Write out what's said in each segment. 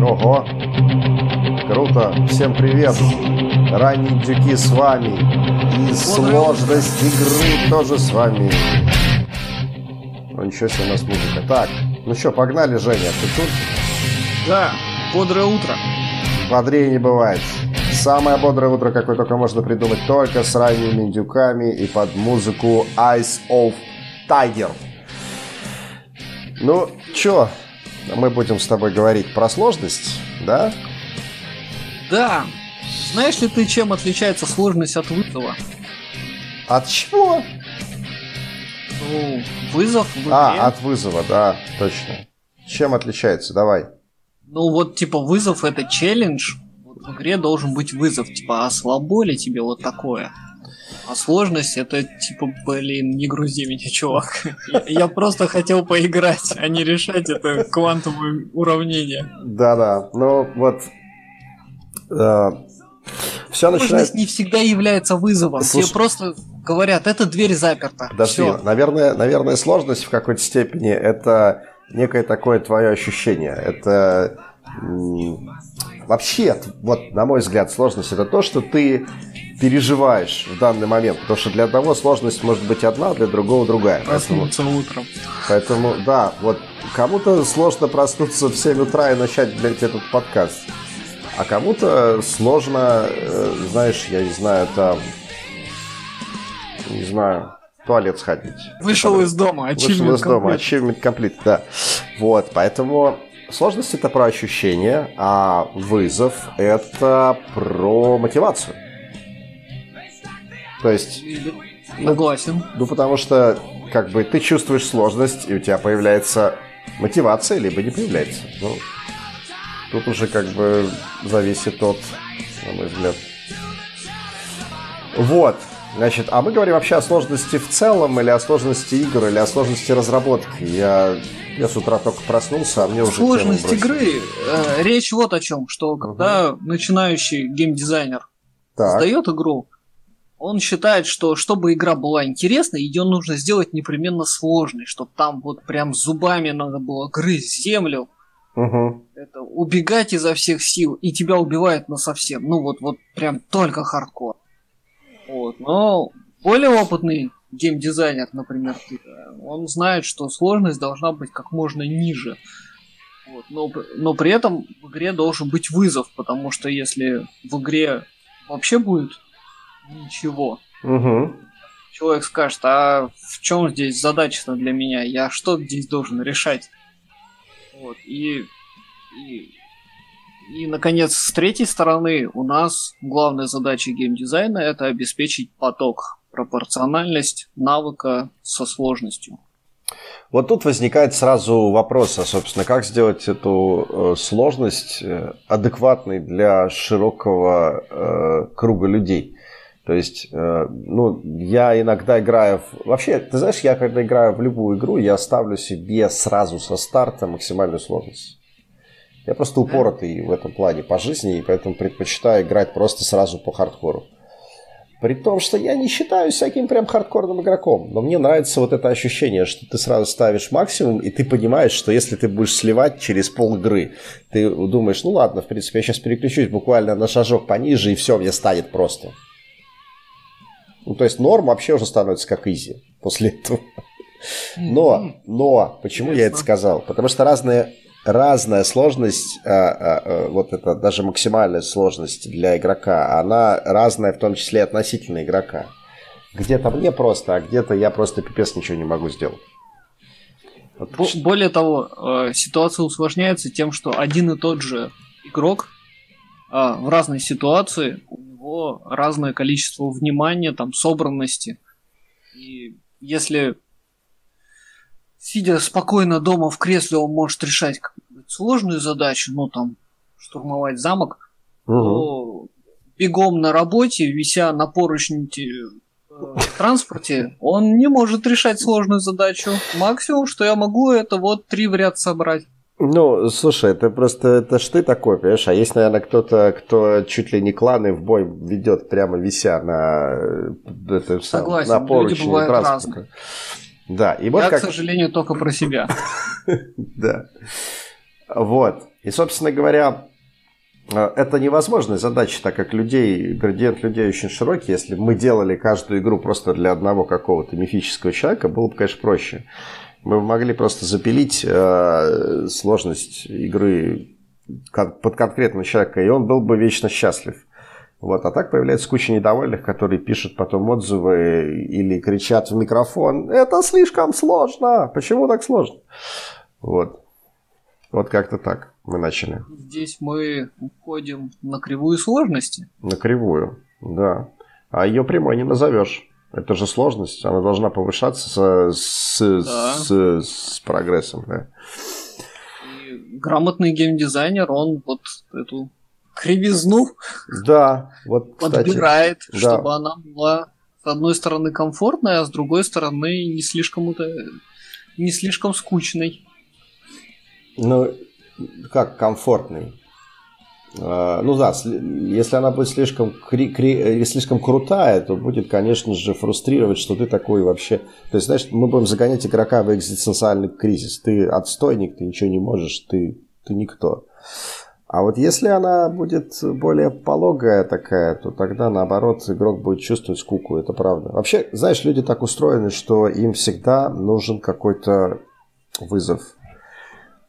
Ого! Круто! Всем привет! Ранние дюки с вами. И сложность игры тоже с вами. Ну ничего себе у нас музыка. Так, ну что, погнали, Женя, ты тут? Да, бодрое утро. Бодрее не бывает. Самое бодрое утро, какое только можно придумать, только с ранними индюками и под музыку Eyes of Tiger. Ну, чё, мы будем с тобой говорить про сложность, да? Да. Знаешь ли ты, чем отличается сложность от вызова? От чего? Ну, вызов в игре. А, от вызова, да, точно. Чем отличается? Давай. Ну вот, типа, вызов это челлендж, в игре должен быть вызов, типа, а слабо ли тебе вот такое? А сложность это типа, блин, не грузи меня, чувак. Я, просто хотел поиграть, а не решать это квантовое уравнение. Да-да, ну вот... Э, все начинает... Сложность не всегда является вызовом. Слушай... Тебе просто говорят, эта дверь заперта. Подожди, наверное, наверное, сложность в какой-то степени это некое такое твое ощущение. Это Вообще, вот, на мой взгляд, сложность это то, что ты переживаешь в данный момент. Потому что для одного сложность может быть одна, для другого другая. Проснуться поэтому, утром. Поэтому, да, вот кому-то сложно проснуться в 7 утра и начать, блядь, этот подкаст. А кому-то сложно, э, знаешь, я не знаю, там, не знаю, в туалет сходить. Вышел из дома, Вышел из дома, achievement complete, да. Вот, поэтому Сложность это про ощущения, а вызов это про мотивацию. То есть... Согласен. Ну, ну, потому что как бы ты чувствуешь сложность, и у тебя появляется мотивация, либо не появляется. Ну, тут уже как бы зависит от, на мой взгляд. Вот. Значит, а мы говорим вообще о сложности в целом, или о сложности игр, или о сложности разработки. Я я с утра только проснулся, а мне уже Сложность игры. Э, речь вот о чем, что угу. когда начинающий геймдизайнер так. создает игру, он считает, что чтобы игра была интересной, ее нужно сделать непременно сложной, чтобы там вот прям зубами надо было грызть землю, угу. это убегать изо всех сил, и тебя убивают на совсем. Ну вот, вот прям только хардкор. Вот, но более опытный геймдизайнер, например, он знает, что сложность должна быть как можно ниже. Вот. Но, но при этом в игре должен быть вызов, потому что если в игре вообще будет ничего, угу. человек скажет, а в чем здесь задача для меня? Я что здесь должен решать? Вот. И, и, и, наконец, с третьей стороны, у нас главная задача геймдизайна это обеспечить поток пропорциональность навыка со сложностью. Вот тут возникает сразу вопрос, а, собственно, как сделать эту э, сложность э, адекватной для широкого э, круга людей. То есть, э, ну, я иногда играю... В... Вообще, ты знаешь, я когда играю в любую игру, я ставлю себе сразу со старта максимальную сложность. Я просто упоротый в этом плане по жизни, и поэтому предпочитаю играть просто сразу по хардкору. При том, что я не считаю всяким прям хардкорным игроком. Но мне нравится вот это ощущение, что ты сразу ставишь максимум, и ты понимаешь, что если ты будешь сливать через пол игры, ты думаешь, ну ладно, в принципе, я сейчас переключусь буквально на шажок пониже, и все, мне станет просто. Ну, то есть норм вообще уже становится как изи после этого. Но, но, почему я это сказал? Потому что разные разная сложность, а, а, а, вот это даже максимальная сложность для игрока, она разная в том числе относительно игрока. Где-то мне просто, а где-то я просто пипец ничего не могу сделать. Вот. Более того, э, ситуация усложняется тем, что один и тот же игрок в разной ситуации, у него разное количество внимания, там, собранности. И если сидя спокойно дома в кресле, он может решать сложную задачу, ну там штурмовать замок, угу. то бегом на работе, вися на поручне э, транспорте, он не может решать сложную задачу. Максимум, что я могу, это вот три в ряд собрать. Ну, слушай, это просто, это ж ты такой, понимаешь? А есть, наверное, кто-то, кто чуть ли не кланы в бой ведет прямо вися на, это, Согласен, на поручни транспорта. Да, и вот Я, как... к сожалению, только про себя. Да. Вот. И, собственно говоря, э, это невозможная задача, так как людей, градиент людей очень широкий. Если мы делали каждую игру просто для одного какого-то мифического человека, было бы, конечно, проще. Мы могли просто запилить э, сложность игры под конкретного человека, и он был бы вечно счастлив. Вот. А так появляется куча недовольных, которые пишут потом отзывы или кричат в микрофон «Это слишком сложно! Почему так сложно?» Вот. Вот как-то так мы начали. Здесь мы уходим на кривую сложности. На кривую, да. А ее прямой не назовешь. Это же сложность, она должна повышаться с, с, да. с, с прогрессом. Да. И грамотный геймдизайнер, он вот эту кривизну да, вот, кстати, подбирает, да. чтобы она была с одной стороны комфортной, а с другой стороны не слишком, не слишком скучной. Ну, как комфортный? А, ну да, если она будет слишком, кри, кри, слишком крутая, то будет, конечно же, фрустрировать, что ты такой вообще... То есть, знаешь, мы будем загонять игрока в экзистенциальный кризис. Ты отстойник, ты ничего не можешь, ты, ты никто. А вот если она будет более пологая такая, то тогда, наоборот, игрок будет чувствовать скуку, это правда. Вообще, знаешь, люди так устроены, что им всегда нужен какой-то вызов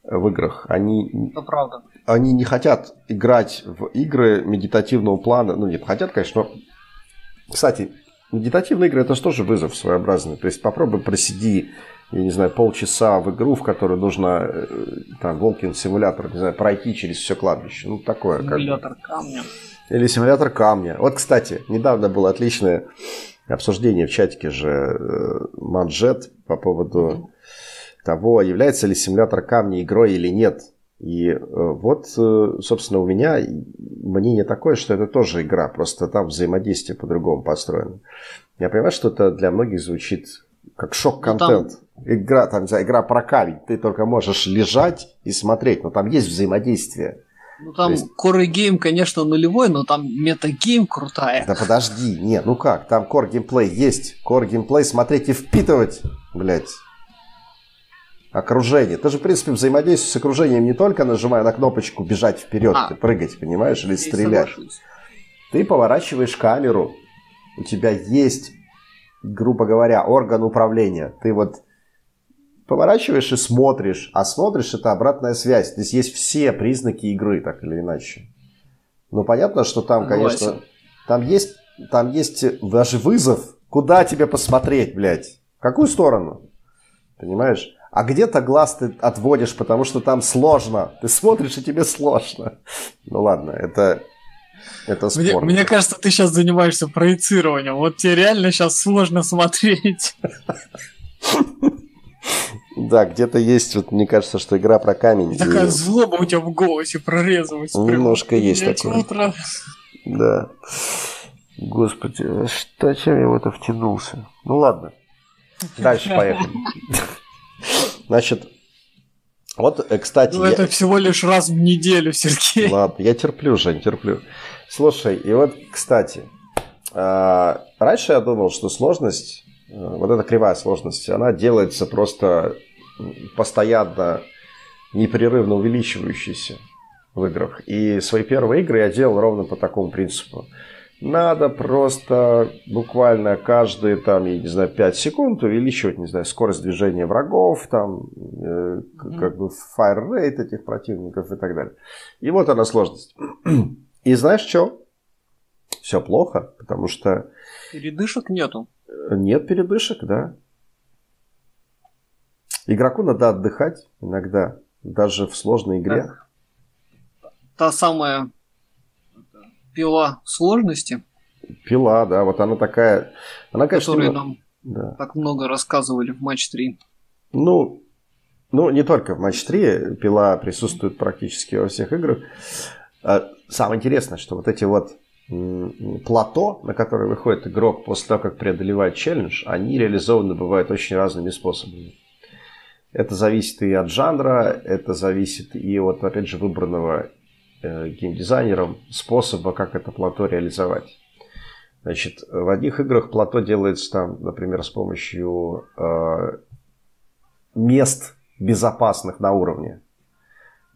в играх. Они, это правда. Они не хотят играть в игры медитативного плана. Ну, нет, хотят, конечно, но... Кстати, медитативные игры – это же тоже вызов своеобразный. То есть попробуй просиди я не знаю, полчаса в игру, в которой нужно э, там Волкин симулятор, не знаю, пройти через все кладбище. Ну, такое. Симулятор как камня. Или симулятор камня. Вот, кстати, недавно было отличное обсуждение в чатике же э, Манжет по поводу. Того, является ли симулятор камня игрой или нет. И э, вот, собственно, у меня мнение такое, что это тоже игра, просто там взаимодействие по-другому построено. Я понимаю, что это для многих звучит как шок-контент. Ну, там... Игра, там, не игра про камень. Ты только можешь лежать и смотреть, но там есть взаимодействие. Ну там есть... core game, конечно, нулевой, но там metagame крутая. Да подожди, нет, ну как, там core геймплей есть. Core геймплей смотреть и впитывать, блядь. Окружение. Ты же, в принципе, взаимодействуешь с окружением не только нажимая на кнопочку бежать вперед, а, прыгать, понимаешь, или стрелять. Соглашусь. Ты поворачиваешь камеру, у тебя есть грубо говоря, орган управления. Ты вот поворачиваешь и смотришь, а смотришь это обратная связь. Здесь есть все признаки игры, так или иначе. Ну, понятно, что там, конечно, там есть, там есть даже вызов, куда тебе посмотреть, блядь. В какую сторону? Понимаешь? А где-то глаз ты отводишь, потому что там сложно. Ты смотришь, и тебе сложно. Ну ладно, это это Мне, мне кажется, ты сейчас занимаешься проецированием. Вот тебе реально сейчас сложно смотреть. Да, где-то есть, вот мне кажется, что игра про камень. Такая злоба у тебя в голосе прорезалась. Немножко есть такое. Да. Господи, что, чем я в это втянулся? Ну ладно. Дальше поехали. Значит, вот, э, кстати... Ну, я... это всего лишь раз в неделю, Сергей. Ладно, я терплю, Жень, терплю. Слушай, и вот, кстати, а, раньше я думал, что сложность, э, вот эта кривая сложность, она делается просто постоянно, непрерывно увеличивающейся в играх. И свои первые игры я делал ровно по такому принципу. Надо просто буквально каждые, там, я не знаю, 5 секунд увеличивать, не знаю, скорость движения врагов, там, э, как бы fire rate этих противников и так далее. И вот она сложность. И знаешь что? Все плохо, потому что... Передышек нету. Нет передышек, да. Игроку надо отдыхать иногда, даже в сложной игре. Так. Та самая пила сложности. Пила, да, вот она такая... Она, конечно, которую нам да. так много рассказывали в матч 3. Ну, ну, не только в матч 3, пила присутствует практически во всех играх. А, самое интересное, что вот эти вот плато, на которые выходит игрок после того, как преодолевает челлендж, они реализованы бывают очень разными способами. Это зависит и от жанра, это зависит и от, опять же, выбранного геймдизайнером способа, как это плато реализовать. Значит, в одних играх плато делается там, например, с помощью э, мест безопасных на уровне,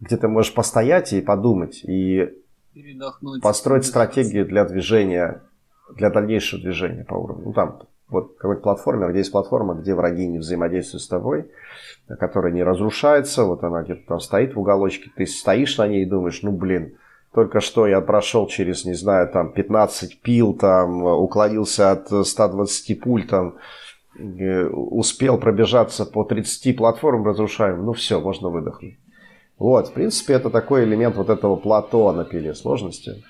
где ты можешь постоять и подумать, и построить стратегию для движения, для дальнейшего движения по уровню. Ну, там вот какой-то платформер, где есть платформа, где враги не взаимодействуют с тобой, которая не разрушается, вот она где-то там стоит в уголочке, ты стоишь на ней и думаешь, ну, блин, только что я прошел через, не знаю, там 15 пил, там уклонился от 120 пуль, там успел пробежаться по 30 платформам разрушаемым, ну все, можно выдохнуть. Вот, в принципе, это такой элемент вот этого плато на пиле сложности.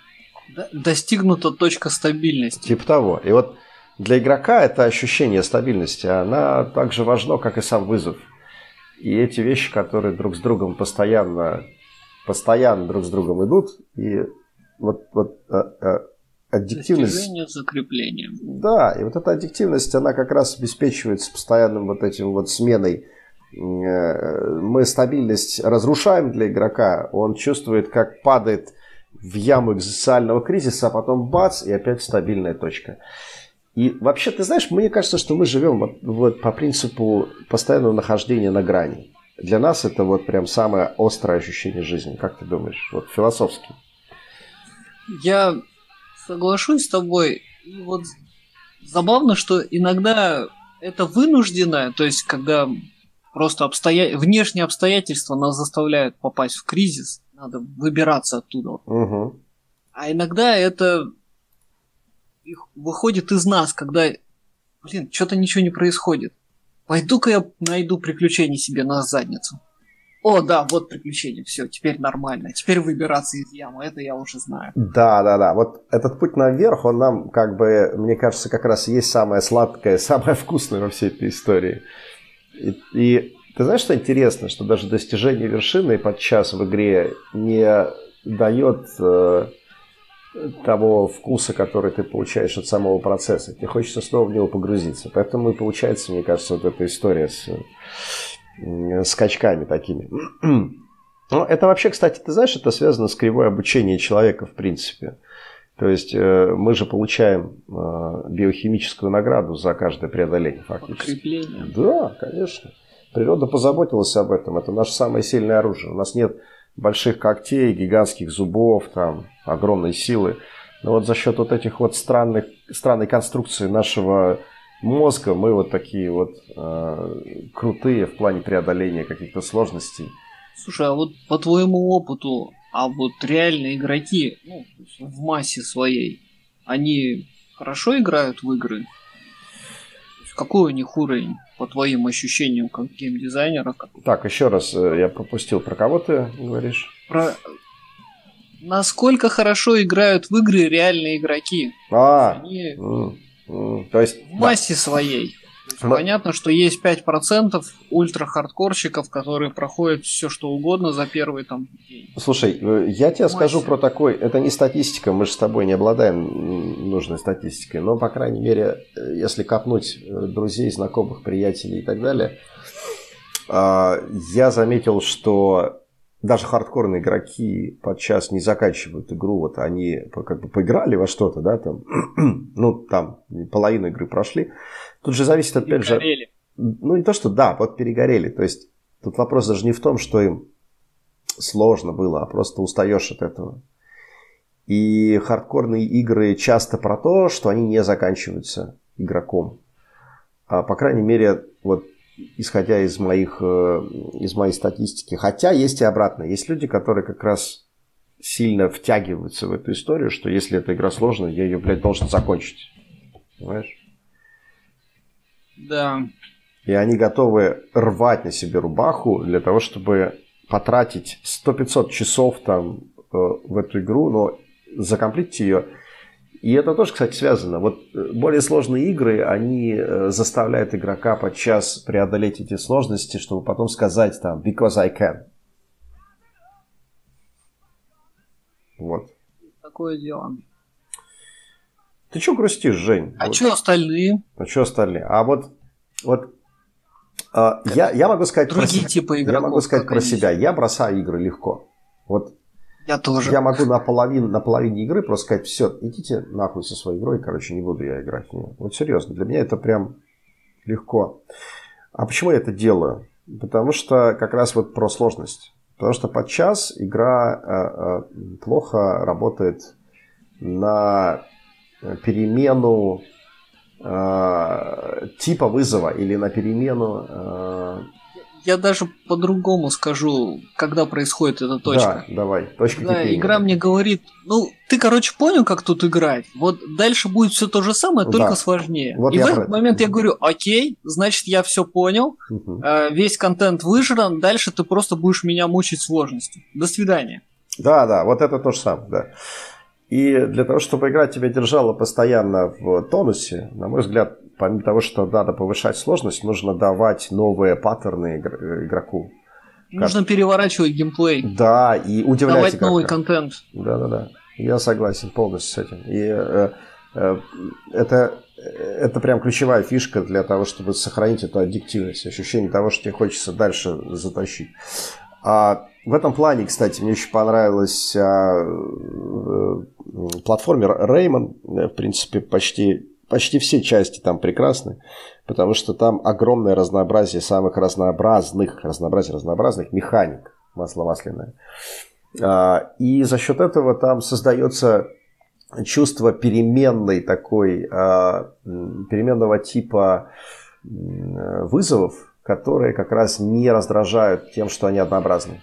Достигнута точка стабильности. Типа того. И вот для игрока это ощущение стабильности, она так же важно, как и сам вызов. И эти вещи, которые друг с другом постоянно постоянно друг с другом идут, и вот, вот а, а, аддиктивность... Достижение закрепления. Да, и вот эта аддиктивность, она как раз обеспечивается постоянным вот этим вот сменой. Э, мы стабильность разрушаем для игрока, он чувствует, как падает в яму экзистенциального кризиса, а потом бац, и опять стабильная точка. И вообще, ты знаешь, мне кажется, что мы живем вот, по принципу постоянного нахождения на грани. Для нас это вот прям самое острое ощущение жизни. Как ты думаешь? Вот философски. Я соглашусь с тобой. И вот забавно, что иногда это вынужденное, то есть когда просто обстоя... внешние обстоятельства нас заставляют попасть в кризис, надо выбираться оттуда. Угу. А иногда это их выходит из нас, когда, блин, что-то ничего не происходит. Пойду-ка я найду приключения себе на задницу. О, да, вот приключение, все, теперь нормально. Теперь выбираться из ямы, это я уже знаю. Да, да, да. Вот этот путь наверх, он нам, как бы, мне кажется, как раз есть самое сладкое, самое вкусное во всей этой истории. И, и ты знаешь, что интересно, что даже достижение вершины подчас в игре не дает э, того вкуса, который ты получаешь от самого процесса. Тебе хочется снова в него погрузиться. Поэтому и получается, мне кажется, вот эта история с скачками такими. Ну, это вообще, кстати, ты знаешь, это связано с кривой обучения человека, в принципе. То есть э, мы же получаем э, биохимическую награду за каждое преодоление, фактически. Подкрепление. Да, конечно. Природа позаботилась об этом. Это наше самое сильное оружие. У нас нет больших когтей, гигантских зубов, там, огромной силы. Но вот за счет вот этих вот странных, странной конструкции нашего мозга мы вот такие вот э, крутые в плане преодоления каких-то сложностей. Слушай, а вот по твоему опыту, а вот реальные игроки, ну, в массе своей, они хорошо играют в игры? Какой у них уровень, по твоим ощущениям, как геймдизайнера? Так, еще раз, э, я пропустил, про кого ты говоришь? Про насколько хорошо играют в игры реальные игроки. А, Они м- м- то есть в массе да. своей. Но... Понятно, что есть 5% ультра-хардкорщиков, которые проходят все что угодно за первый там день. Слушай, э, я тебе Массе. скажу про такой, это не статистика, мы же с тобой не обладаем нужной статистикой, но, по крайней мере, э, если копнуть э, друзей, знакомых, приятелей и так далее, а, я заметил, что даже хардкорные игроки подчас не заканчивают игру, вот они как бы поиграли во что-то, да, там, ну, там, половину игры прошли. Тут же зависит, опять же... Ну, не то, что да, вот перегорели. То есть, тут вопрос даже не в том, что им сложно было, а просто устаешь от этого. И хардкорные игры часто про то, что они не заканчиваются игроком. А, по крайней мере, вот исходя из, моих, э, из моей статистики. Хотя есть и обратно. Есть люди, которые как раз сильно втягиваются в эту историю, что если эта игра сложная, я ее, блядь, должен закончить. Понимаешь? Да. И они готовы рвать на себе рубаху для того, чтобы потратить 100-500 часов там э, в эту игру, но закомплить ее и это тоже, кстати, связано. Вот э, более сложные игры, они э, заставляют игрока подчас преодолеть эти сложности, чтобы потом сказать там «because I can». Вот. Такое дело. Ты что грустишь, Жень? А вот. что остальные? А что остальные? А вот, вот а, я, я могу сказать Другие про типы игроков. Я могу сказать про себя. Я бросаю игры легко. Вот я тоже. Я могу на, половину, на половине игры просто сказать, все, идите нахуй со своей игрой, короче, не буду я играть в нее. Вот серьезно, для меня это прям легко. А почему я это делаю? Потому что как раз вот про сложность. Потому что подчас игра э, э, плохо работает на перемену э, типа вызова или на перемену э, я даже по-другому скажу, когда происходит эта точка. Да, давай, точка да, игра мне говорит, ну, ты, короче, понял, как тут играть. Вот дальше будет все то же самое, да. только сложнее. Вот И в этот про... момент я говорю, окей, значит, я все понял, угу. весь контент выжран, дальше ты просто будешь меня мучить сложностью. До свидания. Да, да, вот это то же самое, да. И для того, чтобы игра тебя держала постоянно в тонусе, на мой взгляд, помимо того, что надо повышать сложность, нужно давать новые паттерны игроку. Нужно как... переворачивать геймплей. Да, и удивлять Давать игрока. новый контент. Да, да, да. Я согласен полностью с этим. И э, э, это, это прям ключевая фишка для того, чтобы сохранить эту аддиктивность, ощущение того, что тебе хочется дальше затащить. А в этом плане, кстати, мне очень понравилась а, э, платформер Rayman. В принципе, почти почти все части там прекрасны, потому что там огромное разнообразие самых разнообразных, разнообразие разнообразных механик, масло масляное. А, и за счет этого там создается чувство переменной такой, а, переменного типа вызовов, которые как раз не раздражают тем, что они однообразны.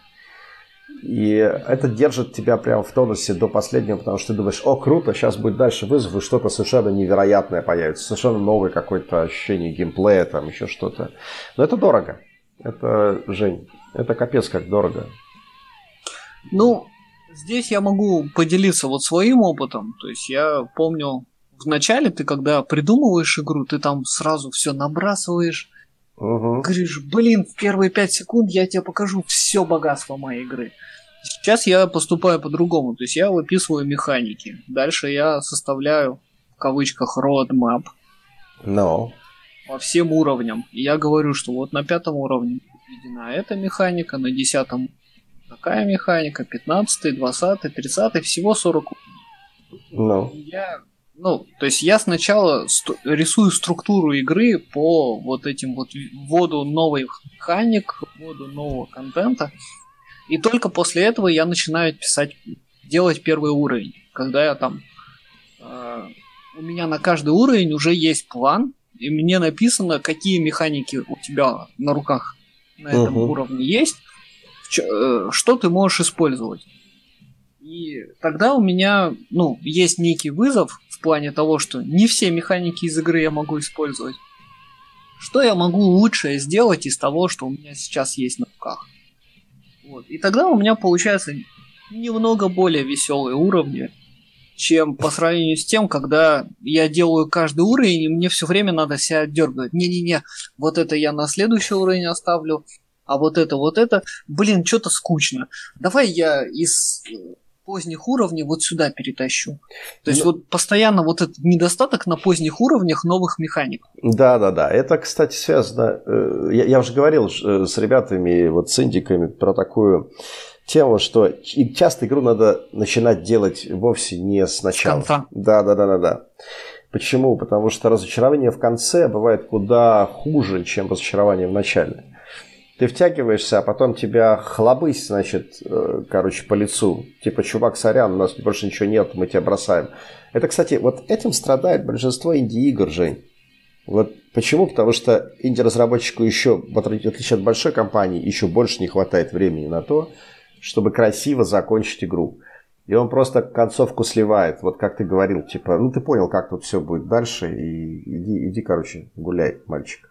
И это держит тебя прямо в тонусе до последнего, потому что ты думаешь, о, круто, сейчас будет дальше вызов, и что-то совершенно невероятное появится, совершенно новое какое-то ощущение геймплея, там еще что-то. Но это дорого. Это, Жень, это капец как дорого. Ну, здесь я могу поделиться вот своим опытом. То есть я помню, в начале ты, когда придумываешь игру, ты там сразу все набрасываешь, Угу. Говоришь, блин, в первые пять секунд я тебе покажу все богатство моей игры. Сейчас я поступаю по-другому, то есть я выписываю механики. Дальше я составляю, в кавычках, roadmap. No. По всем уровням. И я говорю, что вот на пятом уровне введена эта механика, на десятом такая механика, пятнадцатый, двадцатый, тридцатый, всего 40 No. Я ну, то есть я сначала рисую структуру игры по вот этим вот вводу новых механик, вводу нового контента, и только после этого я начинаю писать, делать первый уровень, когда я там э, у меня на каждый уровень уже есть план, и мне написано, какие механики у тебя на руках на этом uh-huh. уровне есть, э, что ты можешь использовать. И тогда у меня, ну, есть некий вызов, в плане того, что не все механики из игры я могу использовать. Что я могу лучше сделать из того, что у меня сейчас есть на руках? Вот. И тогда у меня получается немного более веселые уровни, чем по сравнению с тем, когда я делаю каждый уровень, и мне все время надо себя отдергивать. Не-не-не, вот это я на следующий уровень оставлю, а вот это, вот это, блин, что-то скучно. Давай я из поздних уровней вот сюда перетащу. То есть ну, вот постоянно вот этот недостаток на поздних уровнях новых механик. Да, да, да. Это, кстати, связано. Э, я, я уже говорил э, с ребятами, вот с индиками про такую тему, что часто игру надо начинать делать вовсе не сначала. С конца. Да, да, да, да, да. Почему? Потому что разочарование в конце бывает куда хуже, чем разочарование в начале ты втягиваешься, а потом тебя хлобысь, значит, э, короче, по лицу. Типа, чувак, сорян, у нас больше ничего нет, мы тебя бросаем. Это, кстати, вот этим страдает большинство инди-игр, Жень. Вот почему? Потому что инди-разработчику еще, в отличие от большой компании, еще больше не хватает времени на то, чтобы красиво закончить игру. И он просто концовку сливает. Вот как ты говорил, типа, ну ты понял, как тут все будет дальше, и иди, иди короче, гуляй, мальчик.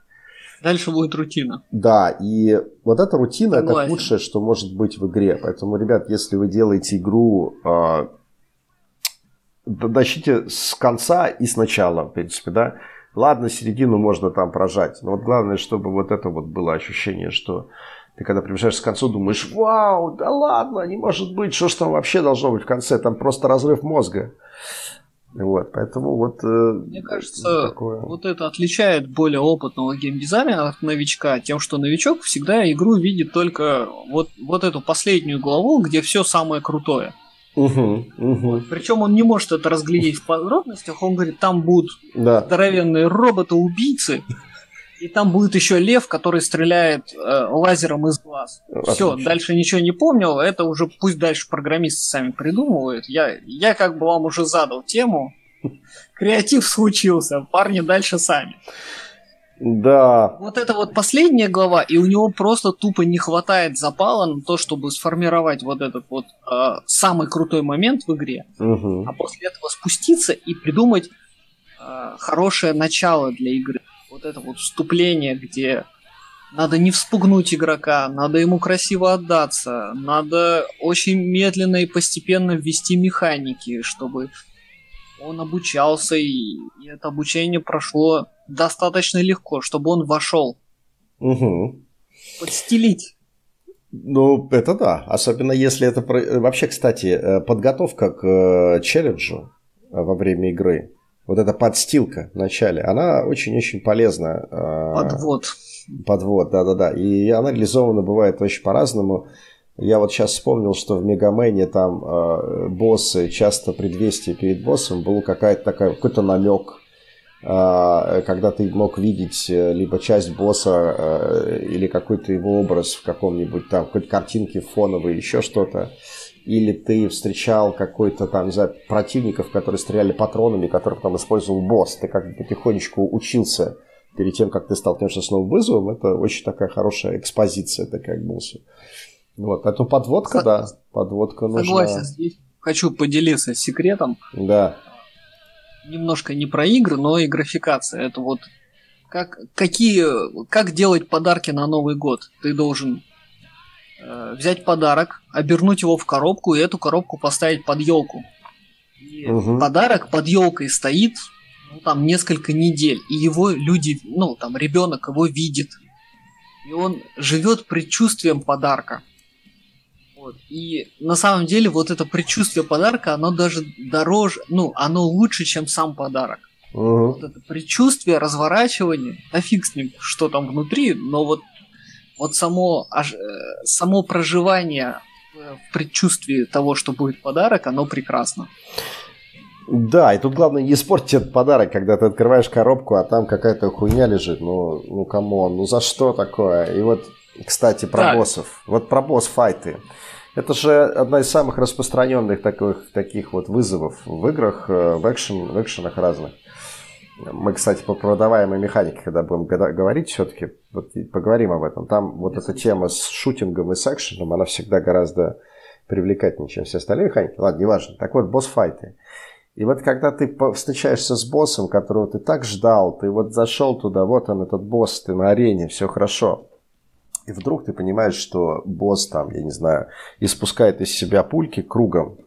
Дальше будет рутина. Да, и вот эта рутина Согласен. это худшее, что может быть в игре. Поэтому, ребят, если вы делаете игру, э, начните с конца и сначала, в принципе, да. Ладно, середину можно там прожать, но вот главное, чтобы вот это вот было ощущение, что ты когда приближаешься к концу, думаешь, вау, да ладно, не может быть, что ж там вообще должно быть в конце, там просто разрыв мозга. Вот, поэтому вот... Э, Мне кажется, такое... вот это отличает более опытного геймдизайнера от новичка, тем, что новичок всегда игру видит только вот, вот эту последнюю главу, где все самое крутое. Угу, угу. Причем он не может это разглядеть в подробностях, он говорит, там будут да. здоровенные роботы-убийцы, И там будет еще лев, который стреляет э, лазером из глаз. Все, дальше ничего не помнил. Это уже пусть дальше программисты сами придумывают. Я, я как бы вам уже задал тему. Креатив случился, парни дальше сами. Да. Вот это вот последняя глава, и у него просто тупо не хватает запала на то, чтобы сформировать вот этот вот э, самый крутой момент в игре, угу. а после этого спуститься и придумать э, хорошее начало для игры. Вот это вот вступление, где надо не вспугнуть игрока, надо ему красиво отдаться, надо очень медленно и постепенно ввести механики, чтобы он обучался, и, и это обучение прошло достаточно легко, чтобы он вошел. Угу. Подстелить. Ну, это да. Особенно если это... Вообще, кстати, э, подготовка к э, челленджу э, во время игры, вот эта подстилка в начале, она очень-очень полезна. Подвод. Подвод, да-да-да. И она реализована бывает очень по-разному. Я вот сейчас вспомнил, что в Мегамене там э, боссы, часто предвестие перед боссом был какая-то такая, какой-то намек, э, когда ты мог видеть э, либо часть босса э, или какой-то его образ в каком-нибудь там, какой-то картинке фоновой, еще что-то. Или ты встречал какой-то там, не знаю, противников, которые стреляли патронами, которых там использовал босс. Ты как бы потихонечку учился перед тем, как ты столкнешься с новым вызовом. Это очень такая хорошая экспозиция такая к боссу. Вот, это подводка, Со... да. Подводка нужна. Согласен, здесь хочу поделиться секретом. Да. Немножко не про игры, но и графикация. Это вот как, какие, как делать подарки на Новый год. Ты должен взять подарок, обернуть его в коробку и эту коробку поставить под елку. угу. подарок под елкой стоит ну, там несколько недель, и его люди, ну там ребенок его видит, и он живет предчувствием подарка. Вот. И на самом деле вот это предчувствие подарка, оно даже дороже, ну, оно лучше, чем сам подарок. Угу. Вот это предчувствие, разворачивание, а фиг с ним, что там внутри, но вот, вот само, э, само проживание в предчувствии того, что будет подарок, оно прекрасно. Да, и тут главное не испортить этот подарок, когда ты открываешь коробку, а там какая-то хуйня лежит. Ну, ну come on, ну за что такое? И вот, кстати, про так. боссов. Вот про boss fight ы. Это же одна из самых распространенных таких, таких вот вызовов в играх, э, в, экшен, в экшенах разных. Мы, кстати, по продаваемой механике, когда будем говорить все-таки, вот поговорим об этом. Там вот эта тема с shooting ом и с экшеном, она всегда гораздо привлекательнее, чем все остальные механики. Ладно, неважно. Так вот, босс-файты. И вот когда ты встречаешься с боссом, которого ты так ждал, ты вот зашел туда, вот он этот босс, ты на арене, все хорошо. И вдруг ты понимаешь, что босс там, я не знаю, испускает из себя пульки кругом.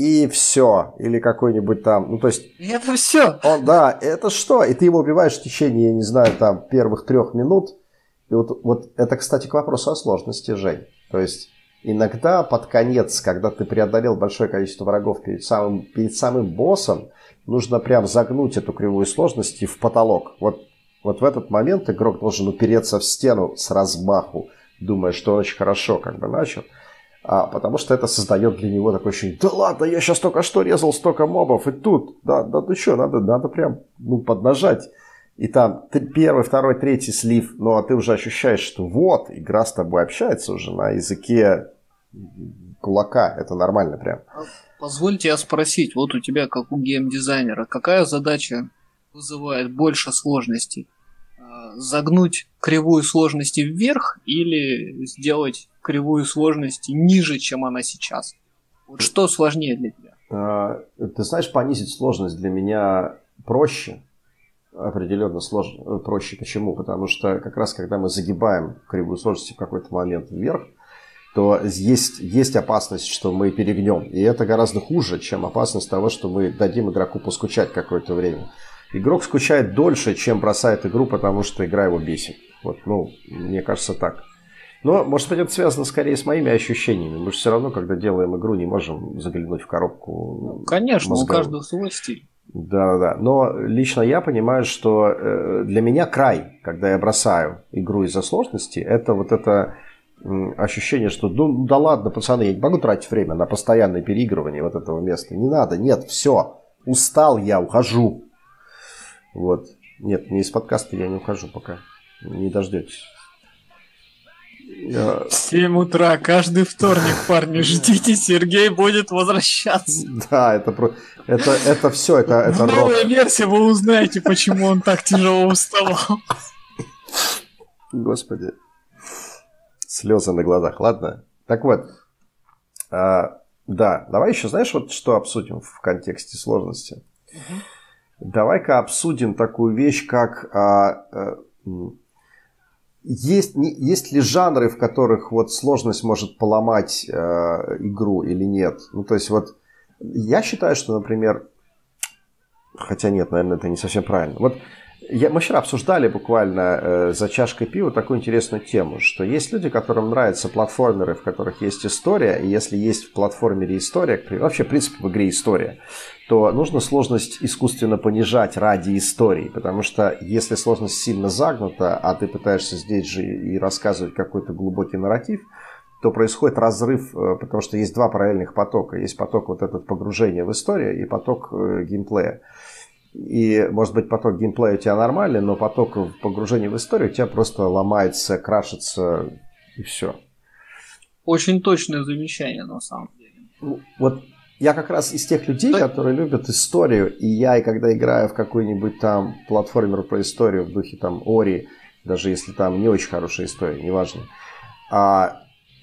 И все. Или какой-нибудь там, ну то есть... Это все. Он, да, это что? И ты его убиваешь в течение, я не знаю, там первых трех минут. И вот, вот это, кстати, к вопросу о сложности, Жень. То есть иногда под конец, когда ты преодолел большое количество врагов перед самым, перед самым боссом, нужно прям загнуть эту кривую сложности в потолок. Вот вот в этот момент игрок должен упереться в стену с размаху, думая, что он очень хорошо как бы начал. А, потому что это создает для него такое ощущение, да ладно, я сейчас только что резал столько мобов, и тут, да, да ну что, надо, надо прям ну, поднажать. И там первый, второй, третий слив, ну а ты уже ощущаешь, что вот, игра с тобой общается уже на языке кулака, это нормально прям. Позвольте я спросить, вот у тебя, как у геймдизайнера, какая задача вызывает больше сложностей? Загнуть кривую сложности вверх или сделать кривую сложности ниже, чем она сейчас? Вот что сложнее для тебя? А, ты знаешь, понизить сложность для меня проще. Определенно сложно, проще. Почему? Потому что как раз когда мы загибаем кривую сложности в какой-то момент вверх, то есть, есть опасность, что мы перегнем. И это гораздо хуже, чем опасность того, что мы дадим игроку поскучать какое-то время игрок скучает дольше, чем бросает игру, потому что игра его бесит. Вот, ну, мне кажется так. Но, может быть, это связано скорее с моими ощущениями. Мы же все равно, когда делаем игру, не можем заглянуть в коробку. Ну, конечно, мозговую. у каждого свой стиль. Да, да, да. Но лично я понимаю, что э, для меня край, когда я бросаю игру из-за сложности, это вот это ощущение, что ну да ладно, пацаны, я не могу тратить время на постоянное переигрывание вот этого места. Не надо, нет, все, устал я, ухожу. Вот. Нет, не из подкаста я не ухожу пока. Не дождетесь. Я... 7 утра, каждый вторник, парни, ждите, Сергей будет возвращаться. Да, это про... это, это все, это, это В новой версии вы узнаете, почему он так тяжело уставал. Господи. Слезы на глазах, ладно? Так вот, а, да, давай еще, знаешь, вот что обсудим в контексте сложности? Угу. Давай-ка обсудим такую вещь, как а, а, есть, не, есть ли жанры, в которых вот сложность может поломать э, игру или нет? Ну, то есть вот я считаю, что, например, хотя нет, наверное, это не совсем правильно. Вот я, мы вчера обсуждали буквально э, за чашкой пива такую интересную тему, что есть люди, которым нравятся платформеры, в которых есть история, и если есть в платформере история, вообще, в принципе, в игре история, то нужно сложность искусственно понижать ради истории, потому что если сложность сильно загнута, а ты пытаешься здесь же и рассказывать какой-то глубокий нарратив, то происходит разрыв, э, потому что есть два параллельных потока. Есть поток вот этот погружения в историю и поток э, геймплея. И, может быть, поток геймплея у тебя нормальный, но поток погружения в историю у тебя просто ломается, крашится и все. Очень точное замечание, на самом деле. Ну, вот я как раз из тех людей, которые любят историю, и я, и когда играю в какой-нибудь там платформер про историю в духе там Ори, даже если там не очень хорошая история, неважно, а,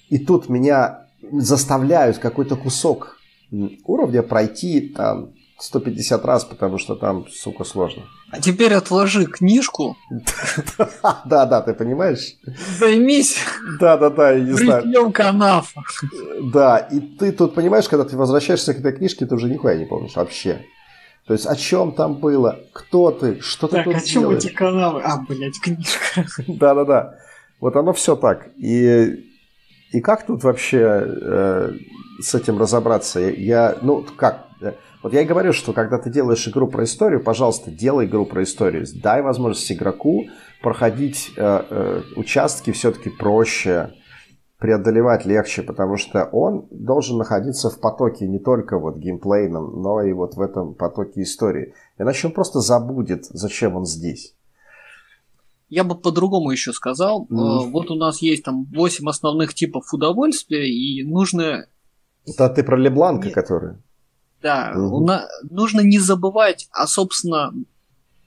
и тут меня заставляют какой-то кусок уровня пройти там 150 раз, потому что там, сука, сложно. А теперь отложи книжку. Да, да, ты понимаешь? Займись. Да, да, да, я не знаю. Бритьем канафа. Да, и ты тут понимаешь, когда ты возвращаешься к этой книжке, ты уже нихуя не помнишь вообще. То есть о чем там было, кто ты, что ты так, тут о чем эти канавы? А, блядь, книжка. Да, да, да. Вот оно все так. И, и как тут вообще э, с этим разобраться? Я, ну, как? Вот я и говорю, что когда ты делаешь игру про историю, пожалуйста, делай игру про историю. Дай возможность игроку проходить э, э, участки все-таки проще, преодолевать легче, потому что он должен находиться в потоке не только вот геймплейном, но и вот в этом потоке истории. Иначе он просто забудет, зачем он здесь. Я бы по-другому еще сказал. Mm. Вот у нас есть там 8 основных типов удовольствия, и нужно... Это ты про Лебланка, который? Да, угу. на, нужно не забывать, а, собственно,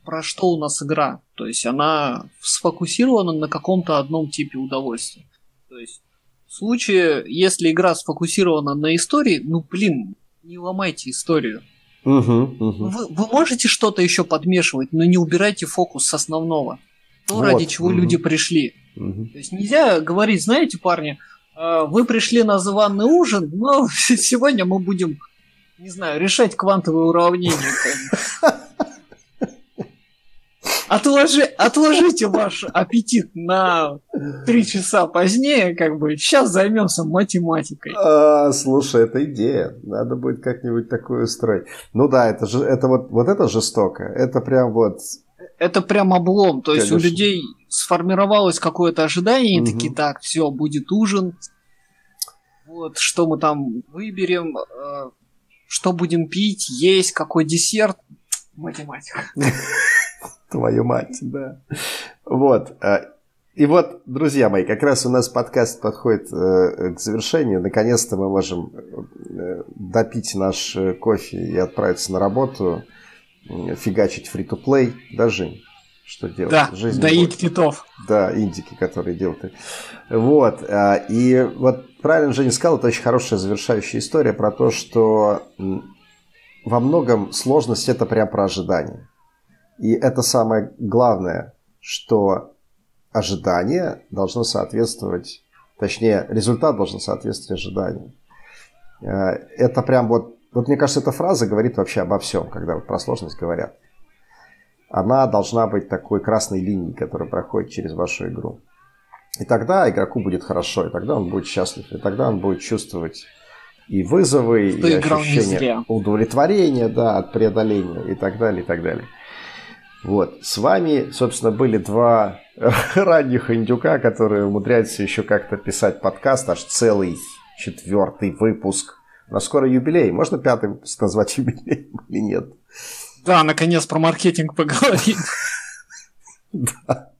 про что у нас игра. То есть она сфокусирована на каком-то одном типе удовольствия. То есть в случае, если игра сфокусирована на истории, ну блин, не ломайте историю. Угу, угу. Вы, вы можете что-то еще подмешивать, но не убирайте фокус с основного. То, вот. ради чего угу. люди пришли. Угу. То есть нельзя говорить, знаете, парни, э, вы пришли на званый ужин, но сегодня мы будем не знаю, решать квантовые уравнения. Отложи, отложите ваш аппетит на три часа позднее, как бы. Сейчас займемся математикой. А, слушай, это идея. Надо будет как-нибудь такое устроить. Ну да, это же, это вот, вот это жестоко. Это прям вот. Это прям облом. То Конечно. есть у людей сформировалось какое-то ожидание, и угу. такие, так, все, будет ужин. Вот, что мы там выберем, э, что будем пить, есть, какой десерт. Математика. Твою мать, да. Вот. Э, и вот, друзья мои, как раз у нас подкаст подходит э, к завершению. Наконец-то мы можем э, допить наш кофе и отправиться на работу, фигачить фри-то-плей. Да, Жень? Что делать? Да, Жизнь доить китов. Да, индики, которые делают. Вот. И вот правильно Женя сказал, это очень хорошая завершающая история про то, что во многом сложность это прям про ожидание. И это самое главное, что ожидание должно соответствовать, точнее, результат должен соответствовать ожиданию. Э, это прям вот, вот мне кажется, эта фраза говорит вообще обо всем, когда вот про сложность говорят. Она должна быть такой красной линией, которая проходит через вашу игру. И тогда игроку будет хорошо, и тогда он будет счастлив, и тогда он будет чувствовать и вызовы, Что и ощущение удовлетворения да, от преодоления, и так далее, и так далее. Вот. С вами, собственно, были два ранних индюка, которые умудряются еще как-то писать подкаст, аж целый четвертый выпуск. У нас скоро юбилей. Можно пятый выпуск назвать юбилеем или нет? Да, наконец про маркетинг поговорим. Да.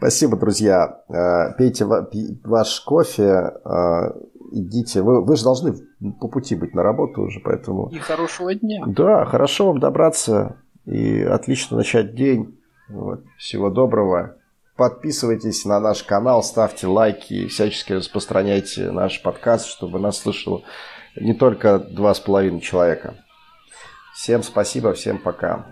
Спасибо, друзья. Э, пейте ваш кофе, э, идите. Вы, вы же должны по пути быть на работу уже, поэтому... И хорошего дня. Да, хорошо вам добраться и отлично начать день. Вот. Всего доброго. Подписывайтесь на наш канал, ставьте лайки, всячески распространяйте наш подкаст, чтобы нас слышало не только два с половиной человека. Всем спасибо, всем пока.